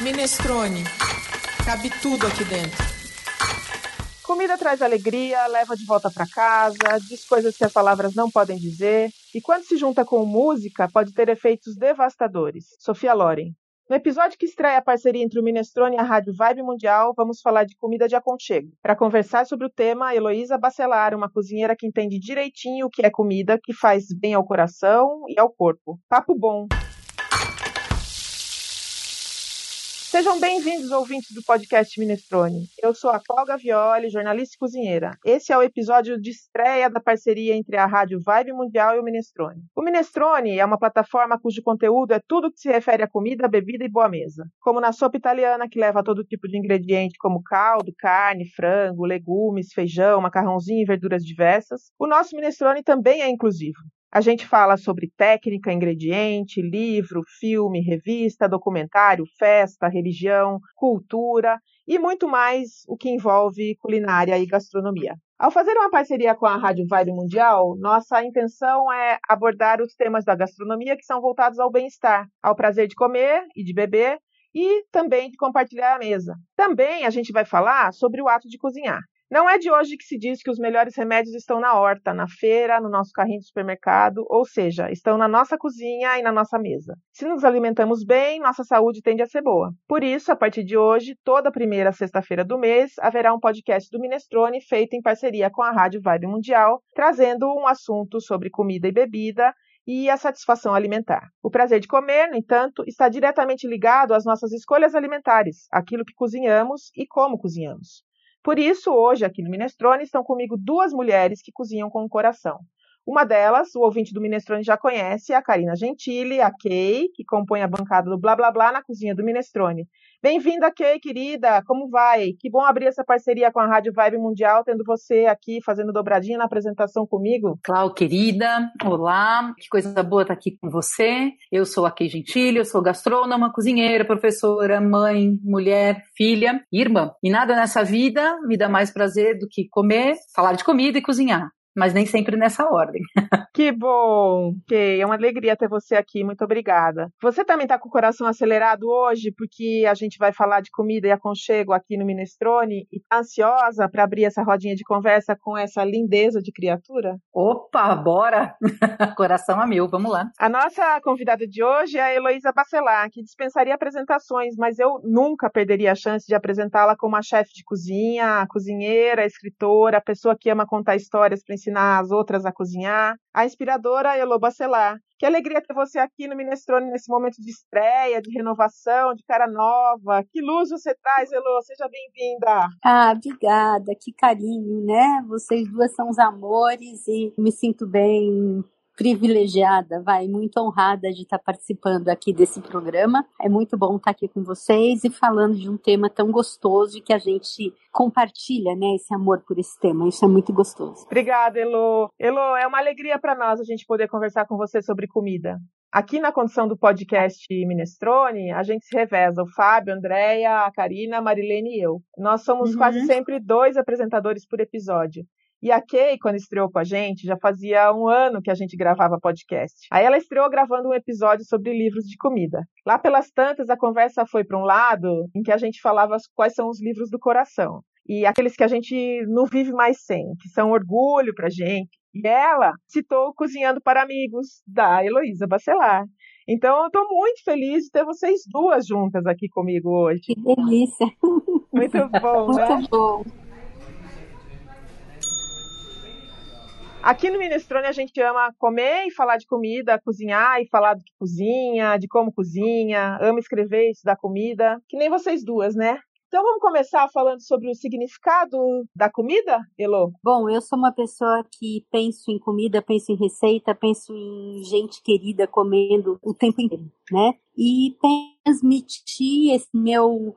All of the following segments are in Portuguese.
Minestrone. Cabe tudo aqui dentro. Comida traz alegria, leva de volta para casa, diz coisas que as palavras não podem dizer, e quando se junta com música, pode ter efeitos devastadores. Sofia Loren. No episódio que estreia a parceria entre o Minestrone e a Rádio Vibe Mundial, vamos falar de comida de aconchego. Para conversar sobre o tema, Heloísa Bacelar, uma cozinheira que entende direitinho o que é comida, que faz bem ao coração e ao corpo. Papo bom! Sejam bem-vindos, ouvintes do podcast Minestrone. Eu sou a Cláudia Violi, jornalista e cozinheira. Esse é o episódio de estreia da parceria entre a Rádio Vibe Mundial e o Minestrone. O Minestrone é uma plataforma cujo conteúdo é tudo que se refere a comida, bebida e boa mesa. Como na sopa italiana, que leva todo tipo de ingrediente, como caldo, carne, frango, legumes, feijão, macarrãozinho e verduras diversas, o nosso Minestrone também é inclusivo. A gente fala sobre técnica, ingrediente, livro, filme, revista, documentário, festa, religião, cultura e muito mais o que envolve culinária e gastronomia. Ao fazer uma parceria com a Rádio Vibe Mundial, nossa intenção é abordar os temas da gastronomia que são voltados ao bem-estar, ao prazer de comer e de beber e também de compartilhar a mesa. Também a gente vai falar sobre o ato de cozinhar. Não é de hoje que se diz que os melhores remédios estão na horta, na feira, no nosso carrinho de supermercado, ou seja, estão na nossa cozinha e na nossa mesa. Se nos alimentamos bem, nossa saúde tende a ser boa. Por isso, a partir de hoje, toda primeira sexta-feira do mês, haverá um podcast do Minestrone feito em parceria com a Rádio Vibe Mundial, trazendo um assunto sobre comida e bebida e a satisfação alimentar. O prazer de comer, no entanto, está diretamente ligado às nossas escolhas alimentares, aquilo que cozinhamos e como cozinhamos. Por isso, hoje, aqui no Minestrone, estão comigo duas mulheres que cozinham com o coração. Uma delas, o ouvinte do Minestrone já conhece, é a Karina Gentili, a Kay, que compõe a bancada do Blá Blá Blá na cozinha do Minestrone. Bem-vinda, Kay, querida. Como vai? Que bom abrir essa parceria com a Rádio Vibe Mundial, tendo você aqui fazendo dobradinha na apresentação comigo. Clau, querida. Olá. Que coisa boa estar aqui com você. Eu sou a Kay Gentili, eu sou gastrônoma, cozinheira, professora, mãe, mulher, filha, irmã. E nada nessa vida me dá mais prazer do que comer, falar de comida e cozinhar mas nem sempre nessa ordem. que bom, Kay. É uma alegria ter você aqui. Muito obrigada. Você também está com o coração acelerado hoje, porque a gente vai falar de comida e aconchego aqui no Minestrone e está ansiosa para abrir essa rodinha de conversa com essa lindeza de criatura? Opa, bora! coração a meu, vamos lá. A nossa convidada de hoje é a Heloísa Bacelar, que dispensaria apresentações, mas eu nunca perderia a chance de apresentá-la como a chefe de cozinha, a cozinheira, a escritora, a pessoa que ama contar histórias para ensinar as outras a cozinhar, a inspiradora Elo Bacelar. Que alegria ter você aqui no Minestrone nesse momento de estreia, de renovação, de cara nova. Que luz você traz, Elo. Seja bem-vinda. Ah, obrigada. Que carinho, né? Vocês duas são os amores e me sinto bem privilegiada, vai, muito honrada de estar participando aqui desse programa. É muito bom estar aqui com vocês e falando de um tema tão gostoso e que a gente compartilha, né, esse amor por esse tema. Isso é muito gostoso. Obrigada, Elo. Elo, é uma alegria para nós a gente poder conversar com você sobre comida. Aqui na condição do podcast Minestrone, a gente se reveza, o Fábio, a Andréia, a Karina, a Marilene e eu. Nós somos uhum. quase sempre dois apresentadores por episódio. E a Kay, quando estreou com a gente, já fazia um ano que a gente gravava podcast. Aí ela estreou gravando um episódio sobre livros de comida. Lá pelas tantas, a conversa foi para um lado em que a gente falava quais são os livros do coração. E aqueles que a gente não vive mais sem, que são orgulho pra gente. E ela citou Cozinhando para Amigos, da Heloísa Bacelar. Então, eu estou muito feliz de ter vocês duas juntas aqui comigo hoje. Que delícia! Muito bom, né? Muito bom. Aqui no Minestrone a gente ama comer e falar de comida, cozinhar e falar do que cozinha, de como cozinha, ama escrever e estudar comida, que nem vocês duas, né? Então vamos começar falando sobre o significado da comida, Elo? Bom, eu sou uma pessoa que penso em comida, penso em receita, penso em gente querida comendo o tempo inteiro, né? E transmitir esse meu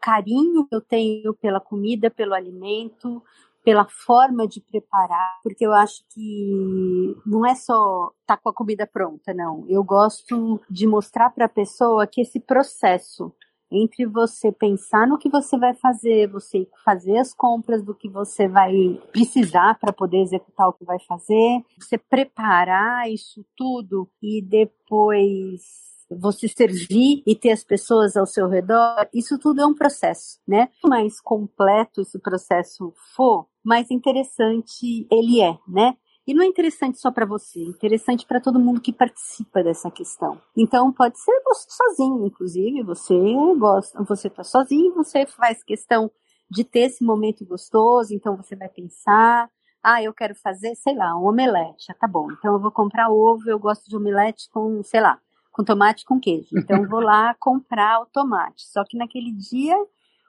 carinho que eu tenho pela comida, pelo alimento, pela forma de preparar, porque eu acho que não é só tá com a comida pronta, não. Eu gosto de mostrar para a pessoa que esse processo entre você pensar no que você vai fazer, você fazer as compras do que você vai precisar para poder executar o que vai fazer, você preparar isso tudo e depois você servir e ter as pessoas ao seu redor, isso tudo é um processo, né? Quanto mais completo esse processo for, mais interessante ele é, né? E não é interessante só para você, é interessante para todo mundo que participa dessa questão. Então pode ser você sozinho, inclusive, você gosta, você tá sozinho, você faz questão de ter esse momento gostoso, então você vai pensar, ah, eu quero fazer, sei lá, um omelete. Ah, tá bom. Então eu vou comprar ovo, eu gosto de omelete com, sei lá, com tomate com queijo. Então vou lá comprar o tomate. Só que naquele dia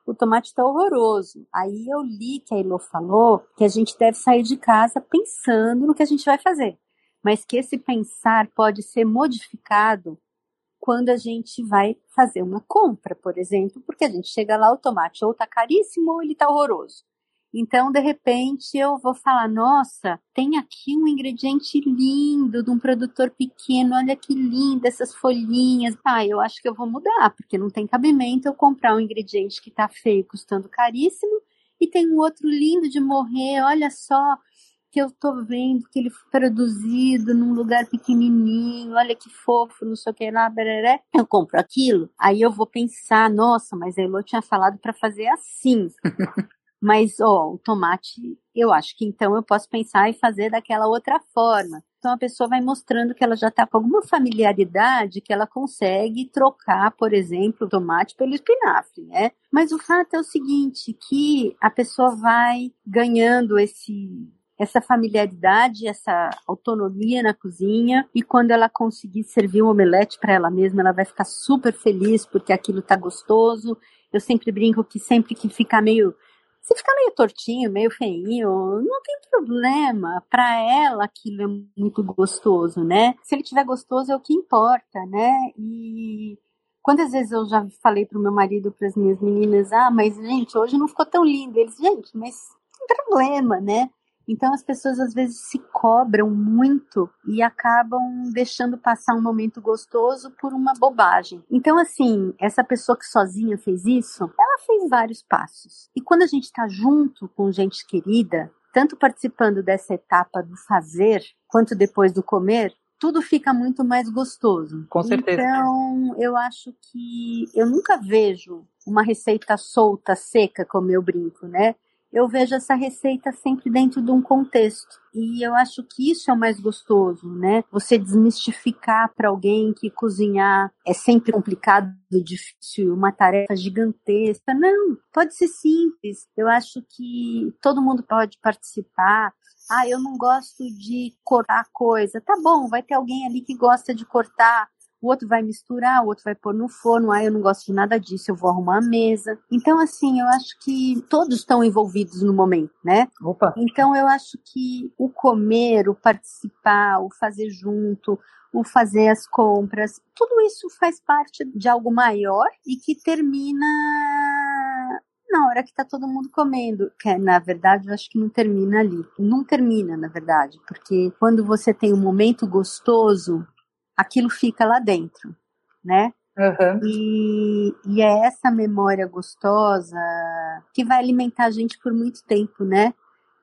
o tomate está horroroso. Aí eu li que a Elo falou que a gente deve sair de casa pensando no que a gente vai fazer, mas que esse pensar pode ser modificado quando a gente vai fazer uma compra, por exemplo, porque a gente chega lá, o tomate ou está caríssimo ou ele está horroroso. Então, de repente, eu vou falar: nossa, tem aqui um ingrediente lindo de um produtor pequeno, olha que linda essas folhinhas. Ah, eu acho que eu vou mudar, porque não tem cabimento eu comprar um ingrediente que tá feio, custando caríssimo, e tem um outro lindo de morrer, olha só que eu tô vendo que ele foi produzido num lugar pequenininho, olha que fofo, não sei o que lá, bereré. Eu compro aquilo, aí eu vou pensar, nossa, mas a Elo tinha falado para fazer assim. Mas, ó, o tomate, eu acho que então eu posso pensar em fazer daquela outra forma. Então a pessoa vai mostrando que ela já está com alguma familiaridade que ela consegue trocar, por exemplo, o tomate pelo espinafre, né? Mas o fato é o seguinte, que a pessoa vai ganhando esse essa familiaridade, essa autonomia na cozinha e quando ela conseguir servir um omelete para ela mesma, ela vai ficar super feliz porque aquilo tá gostoso. Eu sempre brinco que sempre que ficar meio se ficar meio tortinho, meio feinho, não tem problema. Para ela aquilo é muito gostoso, né? Se ele tiver gostoso é o que importa, né? E quantas vezes eu já falei pro meu marido, para as minhas meninas, ah, mas gente, hoje não ficou tão lindo. Eles, gente, mas não tem problema, né? Então as pessoas às vezes se cobram muito e acabam deixando passar um momento gostoso por uma bobagem. Então assim, essa pessoa que sozinha fez isso, ela fez vários passos. E quando a gente está junto com gente querida, tanto participando dessa etapa do fazer quanto depois do comer, tudo fica muito mais gostoso. Com certeza. Então, eu acho que eu nunca vejo uma receita solta, seca, como eu brinco, né? Eu vejo essa receita sempre dentro de um contexto. E eu acho que isso é o mais gostoso, né? Você desmistificar para alguém que cozinhar é sempre complicado, difícil, uma tarefa gigantesca. Não, pode ser simples. Eu acho que todo mundo pode participar. Ah, eu não gosto de cortar coisa. Tá bom, vai ter alguém ali que gosta de cortar o outro vai misturar, o outro vai pôr no forno, ah, eu não gosto de nada disso, eu vou arrumar a mesa. Então, assim, eu acho que todos estão envolvidos no momento, né? Opa. Então, eu acho que o comer, o participar, o fazer junto, o fazer as compras, tudo isso faz parte de algo maior e que termina na hora que está todo mundo comendo. Que é, na verdade, eu acho que não termina ali. Não termina, na verdade, porque quando você tem um momento gostoso, aquilo fica lá dentro, né? Uhum. E, e é essa memória gostosa que vai alimentar a gente por muito tempo, né?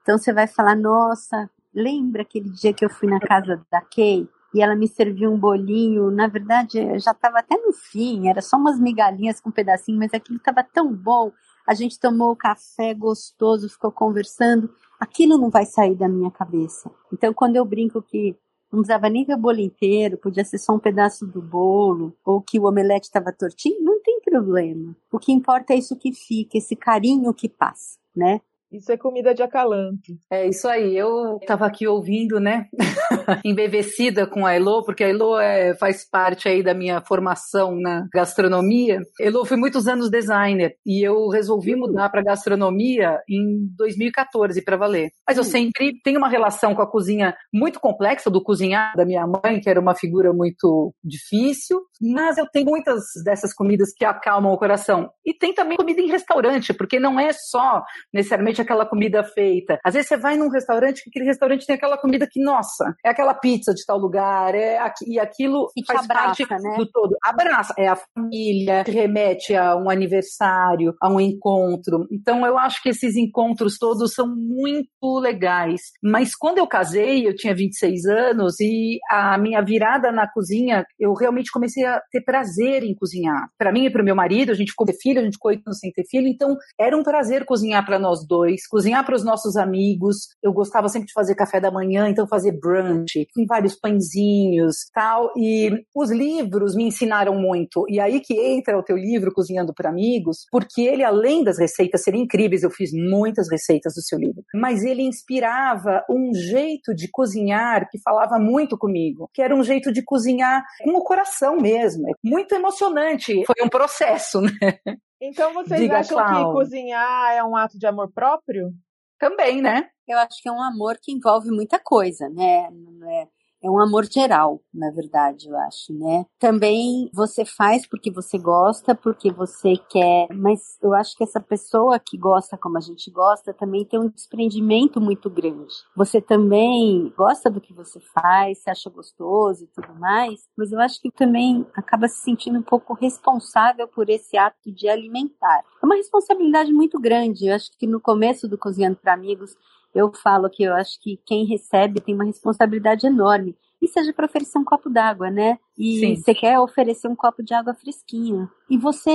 Então você vai falar, nossa, lembra aquele dia que eu fui na casa da Kay e ela me serviu um bolinho? Na verdade, já estava até no fim, era só umas migalhinhas com um pedacinho, mas aquilo estava tão bom. A gente tomou café gostoso, ficou conversando. Aquilo não vai sair da minha cabeça. Então, quando eu brinco que não precisava nem o bolo inteiro, podia ser só um pedaço do bolo, ou que o omelete estava tortinho, não tem problema. O que importa é isso que fica, esse carinho que passa, né? Isso é comida de acalanto. É isso aí. Eu estava aqui ouvindo, né? Embevecida com a Elo, porque a Elo é, faz parte aí da minha formação na gastronomia. Elo foi muitos anos designer e eu resolvi mudar para gastronomia em 2014 para valer. Mas eu sempre tenho uma relação com a cozinha muito complexa do cozinhar da minha mãe, que era uma figura muito difícil. Mas eu tenho muitas dessas comidas que acalmam o coração. E tem também comida em restaurante, porque não é só necessariamente realmente aquela comida feita. Às vezes você vai num restaurante, que aquele restaurante tem aquela comida que, nossa, é aquela pizza de tal lugar, é e aquilo e faz abraça, parte né? do todo. Abraça, é a família, remete a um aniversário, a um encontro. Então eu acho que esses encontros todos são muito legais. Mas quando eu casei, eu tinha 26 anos e a minha virada na cozinha, eu realmente comecei a ter prazer em cozinhar. Para mim e para o meu marido, a gente ficou ter filho, a gente ficou sem ter filho, então era um prazer cozinhar para nós dois, cozinhar para os nossos amigos. Eu gostava sempre de fazer café da manhã, então fazer brunch, com vários pãezinhos, tal. E os livros me ensinaram muito. E aí que entra o teu livro Cozinhando para Amigos, porque ele além das receitas serem incríveis, eu fiz muitas receitas do seu livro, mas ele inspirava um jeito de cozinhar que falava muito comigo, que era um jeito de cozinhar com o coração mesmo, é muito emocionante. Foi um processo, né? Então vocês Diga, acham Clau. que cozinhar é um ato de amor próprio? Também, né? Eu acho que é um amor que envolve muita coisa, né? Não é, é um amor geral, na verdade, eu acho, né? Também você faz porque você gosta, porque você quer, mas eu acho que essa pessoa que gosta como a gente gosta também tem um desprendimento muito grande. Você também gosta do que você faz, se acha gostoso e tudo mais, mas eu acho que também acaba se sentindo um pouco responsável por esse ato de alimentar. É uma responsabilidade muito grande. Eu acho que no começo do Cozinhando para Amigos, eu falo que eu acho que quem recebe tem uma responsabilidade enorme. E seja para oferecer um copo d'água, né? E Sim. você quer oferecer um copo de água fresquinha. E você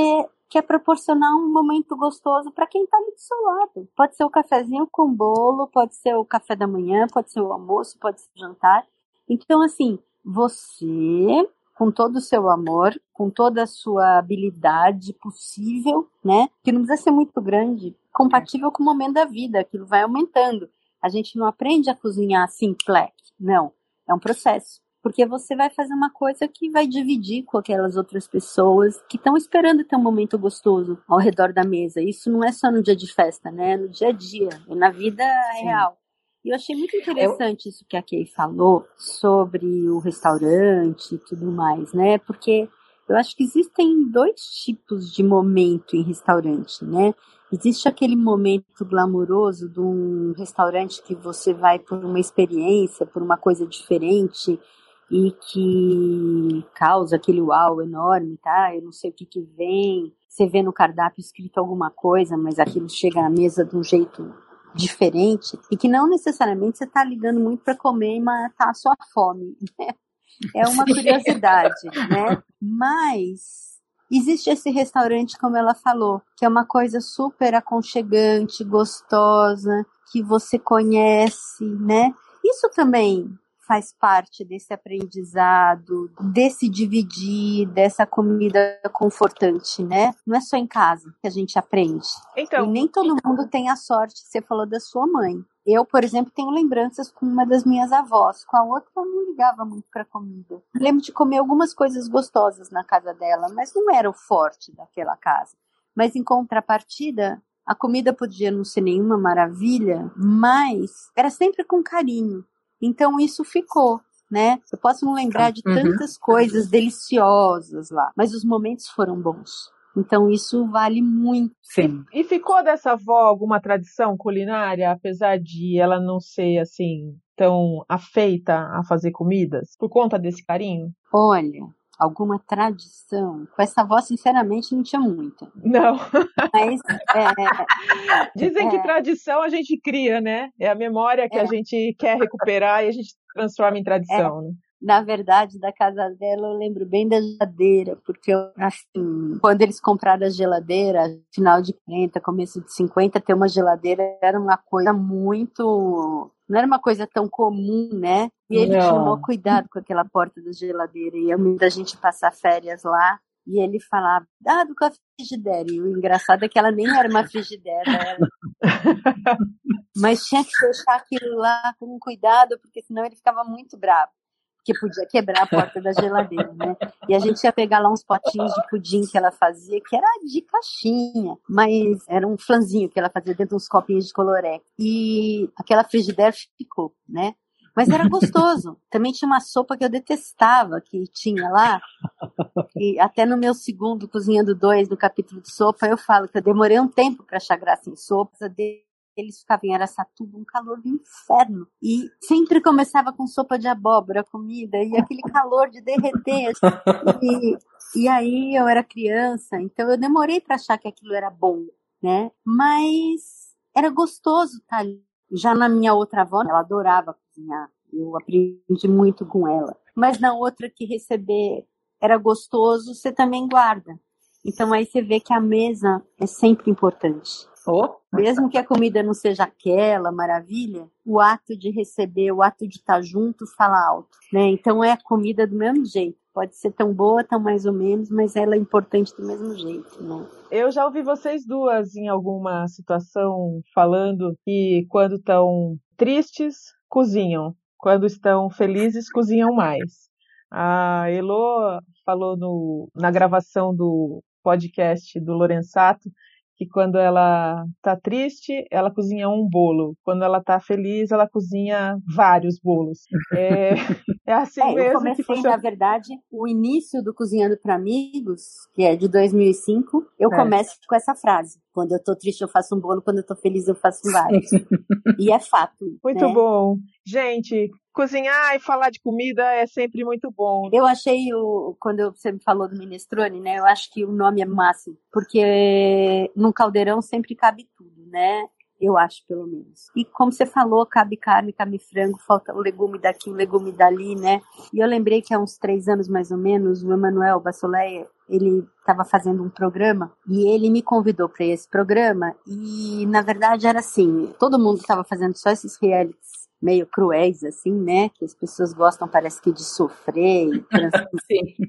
quer proporcionar um momento gostoso para quem está ali do seu lado. Pode ser o cafezinho com bolo, pode ser o café da manhã, pode ser o almoço, pode ser o jantar. Então, assim, você, com todo o seu amor, com toda a sua habilidade possível, né? Que não precisa ser muito grande, compatível com o momento da vida, aquilo vai aumentando. A gente não aprende a cozinhar assim, plec, não. É um processo. Porque você vai fazer uma coisa que vai dividir com aquelas outras pessoas que estão esperando ter um momento gostoso ao redor da mesa. Isso não é só no dia de festa, né? É no dia a dia, é na vida Sim. real. E eu achei muito interessante isso que a Kay falou sobre o restaurante e tudo mais, né? Porque eu acho que existem dois tipos de momento em restaurante, né? Existe aquele momento glamouroso de um restaurante que você vai por uma experiência, por uma coisa diferente e que causa aquele uau enorme, tá? Eu não sei o que que vem. Você vê no cardápio escrito alguma coisa, mas aquilo chega na mesa de um jeito diferente e que não necessariamente você está ligando muito para comer e matar a sua fome, né? É uma curiosidade, né? Mas existe esse restaurante, como ela falou, que é uma coisa super aconchegante, gostosa, que você conhece, né? Isso também faz parte desse aprendizado, desse dividir, dessa comida confortante, né? Não é só em casa que a gente aprende. Então, e nem todo mundo tem a sorte, você falou da sua mãe. Eu, por exemplo, tenho lembranças com uma das minhas avós, com a outra eu não ligava muito para comida. Lembro de comer algumas coisas gostosas na casa dela, mas não era o forte daquela casa. Mas em contrapartida, a comida podia não ser nenhuma maravilha, mas era sempre com carinho. Então isso ficou, né? Eu posso não lembrar de Uhum. tantas coisas deliciosas lá, mas os momentos foram bons. Então isso vale muito. Sim. e ficou dessa avó alguma tradição culinária, apesar de ela não ser assim tão afeita a fazer comidas, por conta desse carinho? Olha, alguma tradição. Com essa avó, sinceramente, não tinha muita. Não. Mas é, Dizem que É. tradição a gente cria, né? É a memória que a É. gente quer recuperar e a gente transforma em tradição, né? Na verdade, da casa dela, eu lembro bem da geladeira, porque eu, assim, quando eles compraram a geladeira, final de 40, começo de 50, ter uma geladeira era uma coisa muito. Não era uma coisa tão comum, né? E ele Não. maior cuidado com aquela porta da geladeira. E eu da gente passar férias lá. E ele falava, ah, do com a frigideira. E o engraçado é que ela nem era uma frigideira. Era... Mas tinha que fechar aquilo lá com cuidado, porque senão ele ficava muito bravo. Porque podia quebrar a porta da geladeira, né? E a gente ia pegar lá uns potinhos de pudim que ela fazia, que era de caixinha, mas era um flanzinho que ela fazia dentro de uns copinhos de coloré. E aquela frigideira ficou, né? Mas era gostoso. Também tinha uma sopa que eu detestava que tinha lá. E até no meu segundo Cozinhando Dois, do capítulo de sopa, eu falo que eu demorei um tempo para achar graça em sopa. Eles ficavam em Araçatuba, um calor do inferno. E sempre começava com sopa de abóbora, comida, e aquele calor de derreter. E, e aí eu era criança, então eu demorei para achar que aquilo era bom, né? Mas era gostoso estar tá ali. Já na minha outra avó, ela adorava cozinhar. Eu aprendi muito com ela. Mas na outra que receber era gostoso, você também guarda. Então aí você vê que a mesa é sempre importante. Oh, Mesmo que a comida não seja aquela maravilha, o ato de receber, o ato de estar junto fala alto, né? Então é a comida do mesmo jeito. Pode ser tão boa, tão mais ou menos, mas ela é importante do mesmo jeito, né? Eu já ouvi vocês duas em alguma situação falando que quando estão tristes, cozinham. Quando estão felizes, cozinham mais. A Elo falou no, na gravação do podcast do Lorenzato que quando ela tá triste, ela cozinha um bolo. Quando ela tá feliz, ela cozinha vários bolos. É, é assim é, mesmo. Eu comecei, na verdade, o início do Cozinhando para Amigos, que é de 2005, eu é. começo com essa frase. Quando eu tô triste, eu faço um bolo. Quando eu tô feliz, eu faço vários. e é fato. Muito né? bom. Gente, cozinhar e falar de comida é sempre muito bom. Eu achei, o, quando você me falou do minestrone, né? Eu acho que o nome é máximo, porque num caldeirão sempre cabe tudo, né? Eu acho, pelo menos. E como você falou, cabe carne, cabe frango, falta o legume daqui, o legume dali, né? E eu lembrei que há uns três anos, mais ou menos, o Emanuel Bassoleia, ele estava fazendo um programa e ele me convidou para esse programa e, na verdade, era assim, todo mundo estava fazendo só esses realities meio cruéis, assim, né? Que as pessoas gostam, parece que, de sofrer e, trans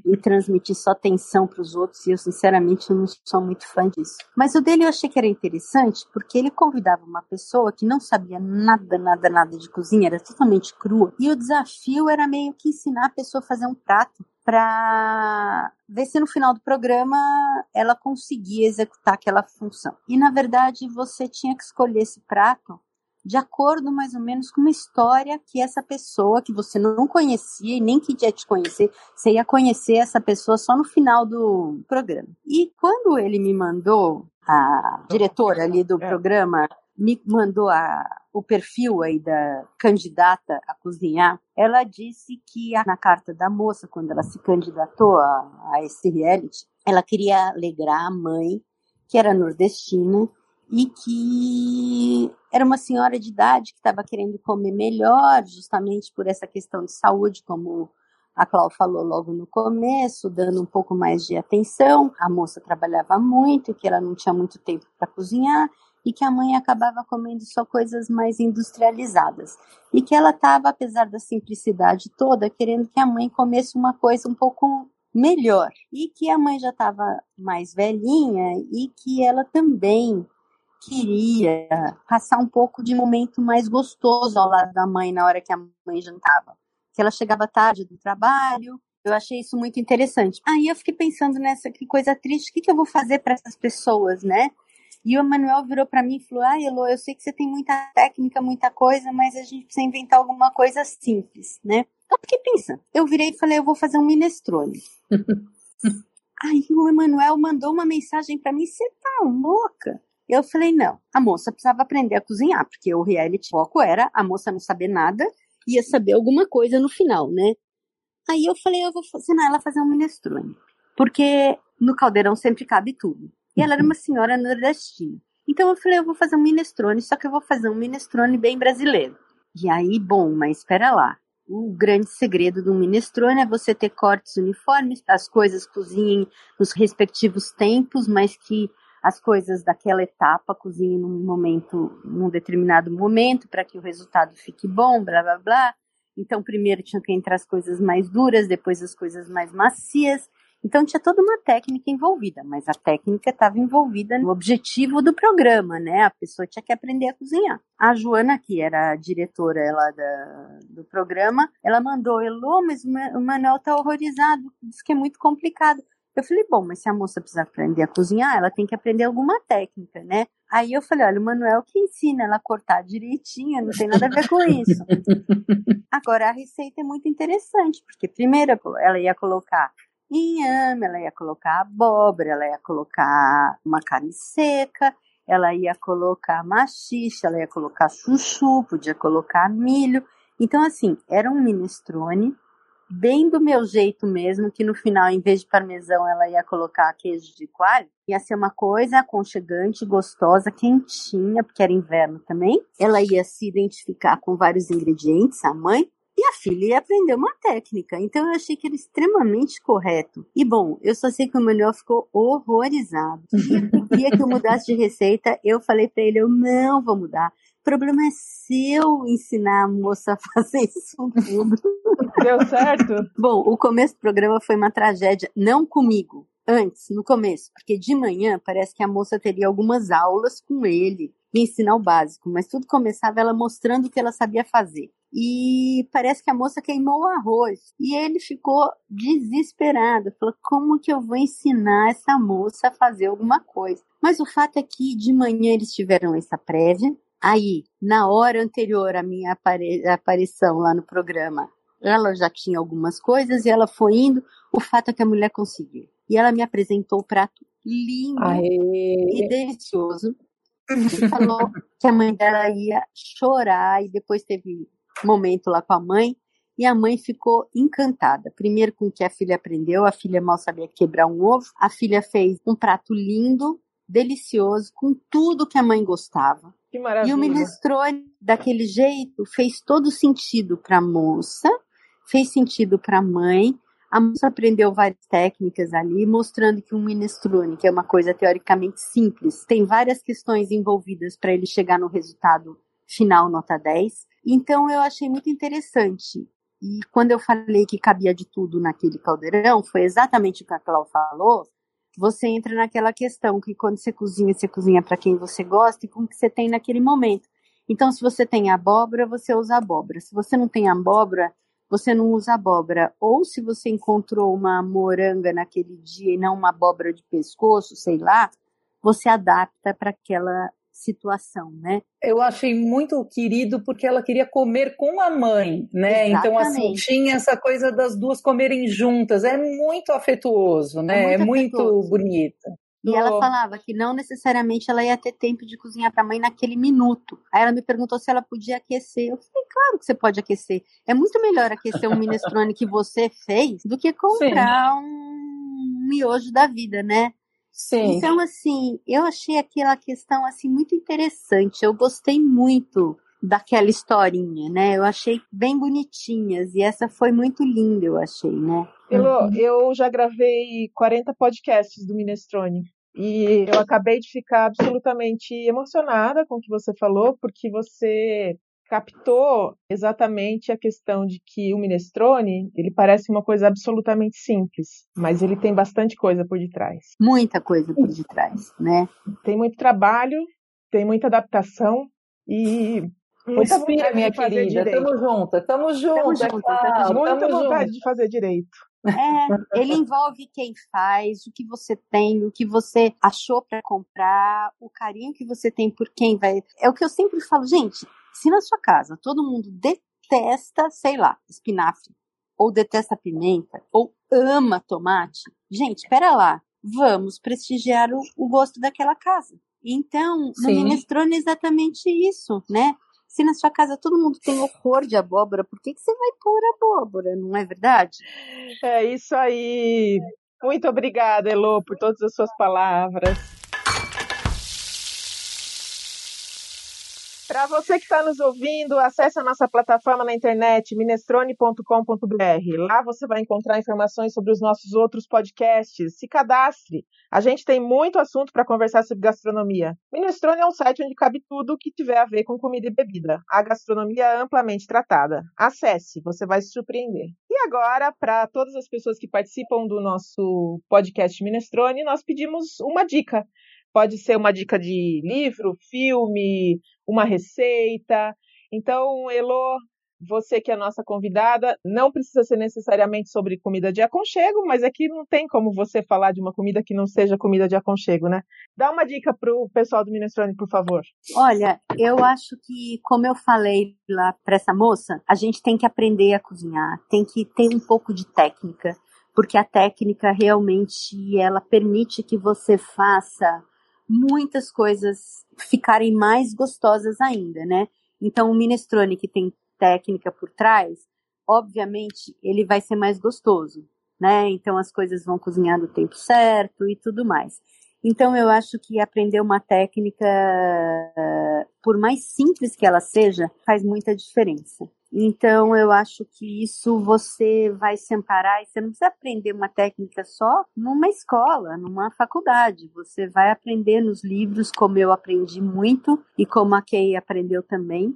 e transmitir só tensão para os outros. E eu, sinceramente, não sou muito fã disso. Mas o dele eu achei que era interessante porque ele convidava uma pessoa que não sabia nada, nada, nada de cozinha, era totalmente crua. E o desafio era meio que ensinar a pessoa a fazer um prato para ver se no final do programa ela conseguia executar aquela função. E na verdade você tinha que escolher esse prato de acordo mais ou menos com uma história que essa pessoa que você não conhecia e nem que ia te conhecer, você ia conhecer essa pessoa só no final do programa. E quando ele me mandou, a diretora ali do é. programa me mandou a, o perfil aí da candidata a cozinhar, ela disse que na carta da moça, quando ela se candidatou a, a esse reality, ela queria alegrar a mãe, que era nordestina, e que era uma senhora de idade que estava querendo comer melhor, justamente por essa questão de saúde, como a Cláudia falou logo no começo, dando um pouco mais de atenção. A moça trabalhava muito, que ela não tinha muito tempo para cozinhar e que a mãe acabava comendo só coisas mais industrializadas. E que ela estava, apesar da simplicidade toda, querendo que a mãe comesse uma coisa um pouco melhor. E que a mãe já estava mais velhinha e que ela também queria passar um pouco de momento mais gostoso ao lado da mãe na hora que a mãe jantava. Que ela chegava tarde do trabalho. Eu achei isso muito interessante. Aí eu fiquei pensando nessa que coisa triste, o que, que eu vou fazer para essas pessoas, né? E o Emanuel virou para mim e falou: Ah, Elo, eu sei que você tem muita técnica, muita coisa, mas a gente precisa inventar alguma coisa simples, né? Então, fiquei pensando. Eu virei e falei: Eu vou fazer um minestrone. Aí o Emanuel mandou uma mensagem para mim: Você tá louca? Eu falei, não, a moça precisava aprender a cozinhar, porque o reality foco era a moça não saber nada, ia saber alguma coisa no final, né? Aí eu falei, eu vou ensinar ela a fazer um minestrone. Porque no caldeirão sempre cabe tudo. E ela era uma senhora nordestina. Então eu falei, eu vou fazer um minestrone, só que eu vou fazer um minestrone bem brasileiro. E aí, bom, mas espera lá. O grande segredo do minestrone é você ter cortes uniformes, as coisas cozinhem nos respectivos tempos, mas que as coisas daquela etapa, cozinhe num momento, num determinado momento, para que o resultado fique bom, blá blá blá. Então, primeiro tinha que entrar as coisas mais duras, depois as coisas mais macias. Então, tinha toda uma técnica envolvida, mas a técnica estava envolvida no objetivo do programa, né? A pessoa tinha que aprender a cozinhar. A Joana, que era a diretora ela, da, do programa, ela mandou: Elô, mas o Manuel está horrorizado, diz que é muito complicado. Eu falei, bom, mas se a moça precisa aprender a cozinhar, ela tem que aprender alguma técnica, né? Aí eu falei, olha, o Manuel que ensina ela a cortar direitinho, não tem nada a ver com isso. Agora, a receita é muito interessante, porque primeiro ela ia colocar inhame, ela ia colocar abóbora, ela ia colocar uma carne seca, ela ia colocar machixe, ela ia colocar chuchu, podia colocar milho. Então, assim, era um minestrone bem do meu jeito mesmo, que no final, em vez de parmesão, ela ia colocar queijo de coalho. Ia ser uma coisa aconchegante, gostosa, quentinha, porque era inverno também. Ela ia se identificar com vários ingredientes, a mãe, e a filha ia aprender uma técnica. Então eu achei que era extremamente correto. E bom, eu só sei que o Manuel ficou horrorizado. E queria que eu mudasse de receita. Eu falei para ele, eu não vou mudar. O problema é seu ensinar a moça a fazer isso tudo. Deu certo? Bom, o começo do programa foi uma tragédia, não comigo, antes, no começo, porque de manhã parece que a moça teria algumas aulas com ele e ensinar o básico, mas tudo começava ela mostrando o que ela sabia fazer. E parece que a moça queimou o arroz. E ele ficou desesperado. Falou: como que eu vou ensinar essa moça a fazer alguma coisa? Mas o fato é que de manhã eles tiveram essa prévia. Aí, na hora anterior à minha apari aparição lá no programa, ela já tinha algumas coisas e ela foi indo. O fato é que a mulher conseguiu. E ela me apresentou o prato lindo Aê. e delicioso. E falou que a mãe dela ia chorar e depois teve momento lá com a mãe e a mãe ficou encantada. Primeiro com o que a filha aprendeu, a filha mal sabia quebrar um ovo, a filha fez um prato lindo, delicioso, com tudo que a mãe gostava. Que maravilha. E o minestrone, daquele jeito, fez todo sentido para a moça, fez sentido para a mãe. A moça aprendeu várias técnicas ali, mostrando que um minestrone, que é uma coisa teoricamente simples, tem várias questões envolvidas para ele chegar no resultado final nota 10. Então eu achei muito interessante. E quando eu falei que cabia de tudo naquele caldeirão, foi exatamente o que a Clau falou. Você entra naquela questão que quando você cozinha, você cozinha para quem você gosta e com o que você tem naquele momento. Então, se você tem abóbora, você usa abóbora. Se você não tem abóbora, você não usa abóbora. Ou se você encontrou uma moranga naquele dia e não uma abóbora de pescoço, sei lá, você adapta para aquela situação, né? Eu achei muito querido porque ela queria comer com a mãe, né? Exatamente. Então, assim, tinha essa coisa das duas comerem juntas. É muito afetuoso, né? É muito, é muito bonito. E ela falava que não necessariamente ela ia ter tempo de cozinhar para a mãe naquele minuto. Aí ela me perguntou se ela podia aquecer. Eu falei, claro que você pode aquecer. É muito melhor aquecer um minestrone que você fez do que comprar Sim. um miojo da vida, né? Sim. Então, assim, eu achei aquela questão assim muito interessante. Eu gostei muito daquela historinha, né? Eu achei bem bonitinhas e essa foi muito linda, eu achei, né? Elô, uhum. eu já gravei 40 podcasts do Minestrone e eu acabei de ficar absolutamente emocionada com o que você falou, porque você captou exatamente a questão de que o minestrone, ele parece uma coisa absolutamente simples, mas ele tem bastante coisa por detrás. Muita coisa por detrás, né? Tem muito trabalho, tem muita adaptação e muita Respira, minha querida. Tamo junto, tamo junto. Tamo junto, tamo muita tamo vontade junto. de fazer direito. É, ele envolve quem faz, o que você tem, o que você achou para comprar, o carinho que você tem por quem vai. É o que eu sempre falo, gente. Se na sua casa todo mundo detesta, sei lá, espinafre, ou detesta pimenta, ou ama tomate, gente, espera lá, vamos prestigiar o, o gosto daquela casa. Então, Sim. no minestrone é exatamente isso, né? Se na sua casa todo mundo tem horror de abóbora, por que, que você vai pôr abóbora, não é verdade? É isso aí. Muito obrigada, Elo, por todas as suas palavras. Para você que está nos ouvindo, acesse a nossa plataforma na internet, minestrone.com.br. Lá você vai encontrar informações sobre os nossos outros podcasts. Se cadastre. A gente tem muito assunto para conversar sobre gastronomia. Minestrone é um site onde cabe tudo que tiver a ver com comida e bebida. A gastronomia é amplamente tratada. Acesse, você vai se surpreender. E agora, para todas as pessoas que participam do nosso podcast Minestrone, nós pedimos uma dica. Pode ser uma dica de livro, filme, uma receita. Então, Elo, você que é a nossa convidada, não precisa ser necessariamente sobre comida de aconchego, mas aqui não tem como você falar de uma comida que não seja comida de aconchego, né? Dá uma dica para o pessoal do Minestrone, por favor. Olha, eu acho que, como eu falei lá para essa moça, a gente tem que aprender a cozinhar, tem que ter um pouco de técnica, porque a técnica realmente ela permite que você faça muitas coisas ficarem mais gostosas ainda, né? Então, o minestrone que tem técnica por trás, obviamente, ele vai ser mais gostoso, né? Então, as coisas vão cozinhar no tempo certo e tudo mais. Então, eu acho que aprender uma técnica, por mais simples que ela seja, faz muita diferença. Então, eu acho que isso você vai se amparar e você não precisa aprender uma técnica só numa escola, numa faculdade. Você vai aprender nos livros, como eu aprendi muito e como a Kay aprendeu também.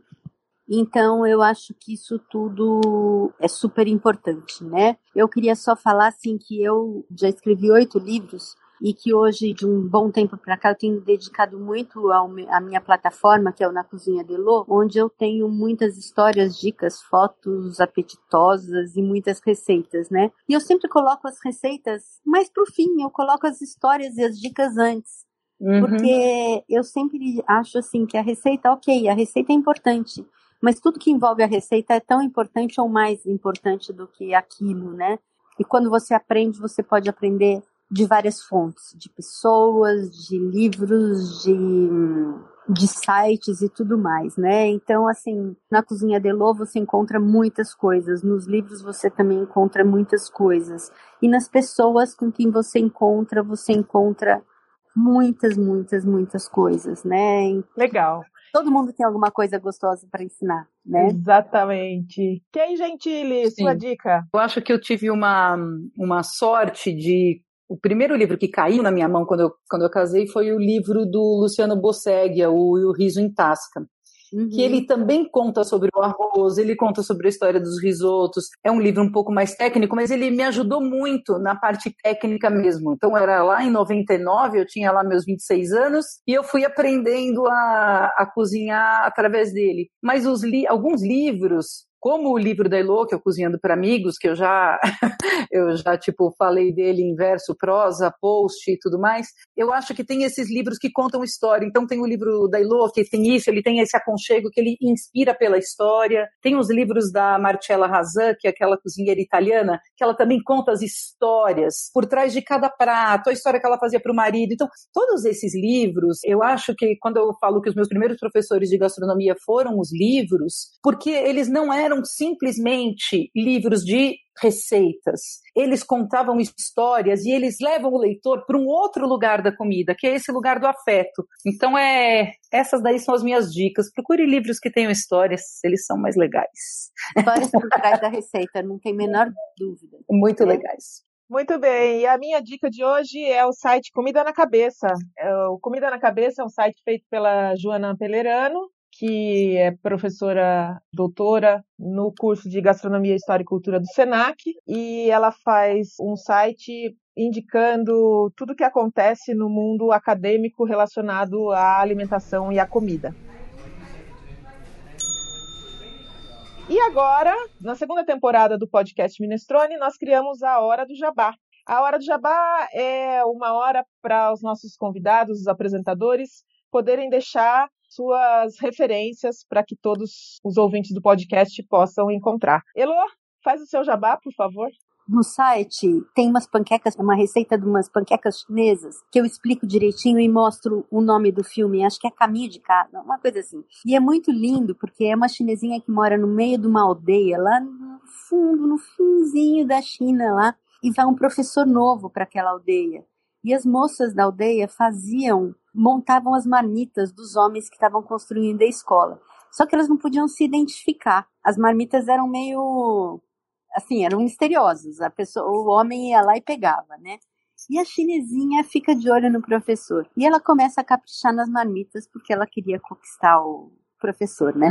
Então, eu acho que isso tudo é super importante, né? Eu queria só falar, assim, que eu já escrevi oito livros e que hoje, de um bom tempo para cá, eu tenho dedicado muito à minha plataforma, que é o Na Cozinha de Lô, onde eu tenho muitas histórias, dicas, fotos apetitosas e muitas receitas, né? E eu sempre coloco as receitas mais pro fim, eu coloco as histórias e as dicas antes. Uhum. Porque eu sempre acho assim que a receita, ok, a receita é importante, mas tudo que envolve a receita é tão importante ou mais importante do que aquilo, né? E quando você aprende, você pode aprender de várias fontes, de pessoas, de livros, de, de sites e tudo mais, né? Então, assim, na Cozinha de Lô você encontra muitas coisas, nos livros você também encontra muitas coisas, e nas pessoas com quem você encontra, você encontra muitas, muitas, muitas coisas, né? Legal. Todo mundo tem alguma coisa gostosa para ensinar, né? Exatamente. Quem, Gentile, sua dica? Eu acho que eu tive uma, uma sorte de o primeiro livro que caiu na minha mão quando eu, quando eu casei foi o livro do Luciano Bosseguia, o, o Riso em Tasca. Uhum. Que ele também conta sobre o arroz, ele conta sobre a história dos risotos. É um livro um pouco mais técnico, mas ele me ajudou muito na parte técnica mesmo. Então, era lá em 99, eu tinha lá meus 26 anos, e eu fui aprendendo a, a cozinhar através dele. Mas os li alguns livros como o livro da Elo, que o Cozinhando para Amigos, que eu já, eu já tipo, falei dele em verso, prosa, post e tudo mais, eu acho que tem esses livros que contam história. Então tem o livro da Elo, que tem isso, ele tem esse aconchego que ele inspira pela história. Tem os livros da Marcella Razan, que é aquela cozinheira italiana, que ela também conta as histórias por trás de cada prato, a história que ela fazia para o marido. Então, todos esses livros, eu acho que quando eu falo que os meus primeiros professores de gastronomia foram os livros, porque eles não eram eram simplesmente livros de receitas. Eles contavam histórias e eles levam o leitor para um outro lugar da comida, que é esse lugar do afeto. Então é, essas daí são as minhas dicas. Procure livros que tenham histórias, eles são mais legais. Histórias por trás da receita, não tem menor dúvida. Muito é. legais. Muito bem, e a minha dica de hoje é o site Comida na Cabeça. É, o Comida na Cabeça é um site feito pela Joana Pelerano, que é professora doutora no curso de Gastronomia, História e Cultura do SENAC, e ela faz um site indicando tudo que acontece no mundo acadêmico relacionado à alimentação e à comida. E agora, na segunda temporada do podcast Minestrone, nós criamos a Hora do Jabá. A Hora do Jabá é uma hora para os nossos convidados, os apresentadores, poderem deixar suas referências para que todos os ouvintes do podcast possam encontrar. Elo, faz o seu jabá, por favor. No site tem umas panquecas, uma receita de umas panquecas chinesas que eu explico direitinho e mostro o nome do filme. Acho que é Caminho de Casa, uma coisa assim. E é muito lindo porque é uma chinesinha que mora no meio de uma aldeia lá no fundo, no finzinho da China lá, e vai um professor novo para aquela aldeia. E as moças da aldeia faziam montavam as marmitas dos homens que estavam construindo a escola. Só que elas não podiam se identificar. As marmitas eram meio assim, eram misteriosas. A pessoa, o homem ia lá e pegava, né? E a chinesinha fica de olho no professor. E ela começa a caprichar nas marmitas porque ela queria conquistar o professor, né?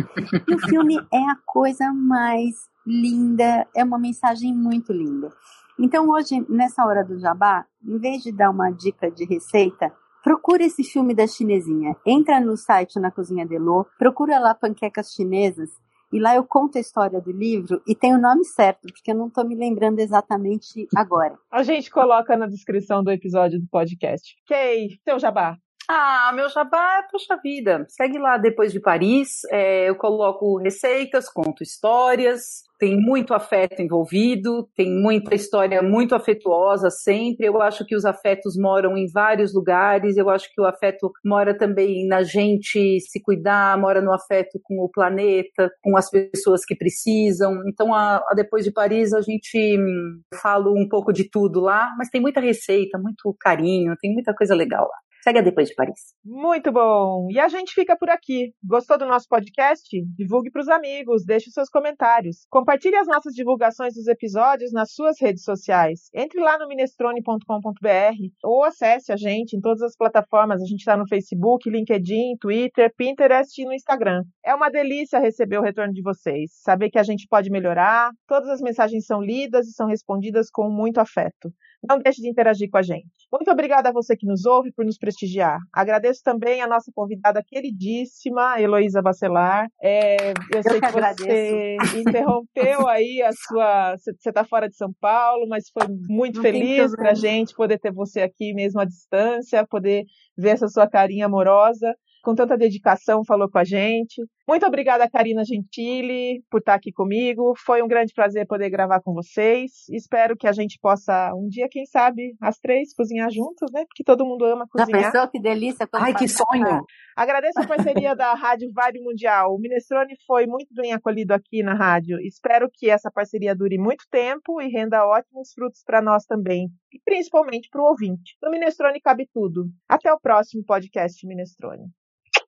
E o filme é a coisa mais linda, é uma mensagem muito linda. Então hoje, nessa hora do jabá, em vez de dar uma dica de receita, Procura esse filme da chinesinha. Entra no site na Cozinha de Lô, procura lá panquecas chinesas e lá eu conto a história do livro e tem o nome certo, porque eu não estou me lembrando exatamente agora. A gente coloca na descrição do episódio do podcast. Kay, seu jabá. Ah, meu jabá é poxa vida. Segue lá depois de Paris. É, eu coloco receitas, conto histórias, tem muito afeto envolvido, tem muita história muito afetuosa sempre. Eu acho que os afetos moram em vários lugares. Eu acho que o afeto mora também na gente se cuidar, mora no afeto com o planeta, com as pessoas que precisam. Então, a, a depois de Paris, a gente hum, fala um pouco de tudo lá, mas tem muita receita, muito carinho, tem muita coisa legal lá. Segue depois de Paris. Muito bom. E a gente fica por aqui. Gostou do nosso podcast? Divulgue para os amigos, deixe seus comentários. Compartilhe as nossas divulgações dos episódios nas suas redes sociais. Entre lá no minestrone.com.br ou acesse a gente em todas as plataformas. A gente está no Facebook, LinkedIn, Twitter, Pinterest e no Instagram. É uma delícia receber o retorno de vocês, saber que a gente pode melhorar. Todas as mensagens são lidas e são respondidas com muito afeto. Não deixe de interagir com a gente. Muito obrigada a você que nos ouve por nos prestigiar. Agradeço também a nossa convidada queridíssima, Heloísa Bacelar. É, eu, eu sei que, você interrompeu aí a sua. Você está fora de São Paulo, mas foi muito Não feliz para a gente poder ter você aqui mesmo à distância, poder ver essa sua carinha amorosa com tanta dedicação, falou com a gente. Muito obrigada, Karina Gentili, por estar aqui comigo. Foi um grande prazer poder gravar com vocês. Espero que a gente possa, um dia, quem sabe, as três cozinhar juntos, né? Porque todo mundo ama cozinhar. Já pensou? Que delícia. Ai, que sonho! Agradeço a parceria da Rádio Vibe Mundial. O Minestrone foi muito bem acolhido aqui na rádio. Espero que essa parceria dure muito tempo e renda ótimos frutos para nós também. E principalmente para o ouvinte. No Minestrone cabe tudo. Até o próximo podcast Minestrone.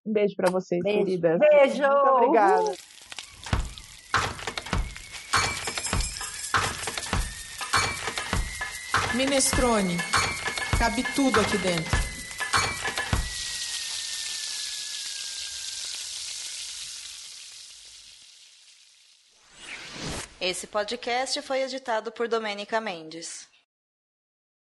Um beijo para vocês, beijo. queridas. Beijo! Muito obrigada. Minestrone. Cabe tudo aqui dentro. Esse podcast foi editado por Domênica Mendes.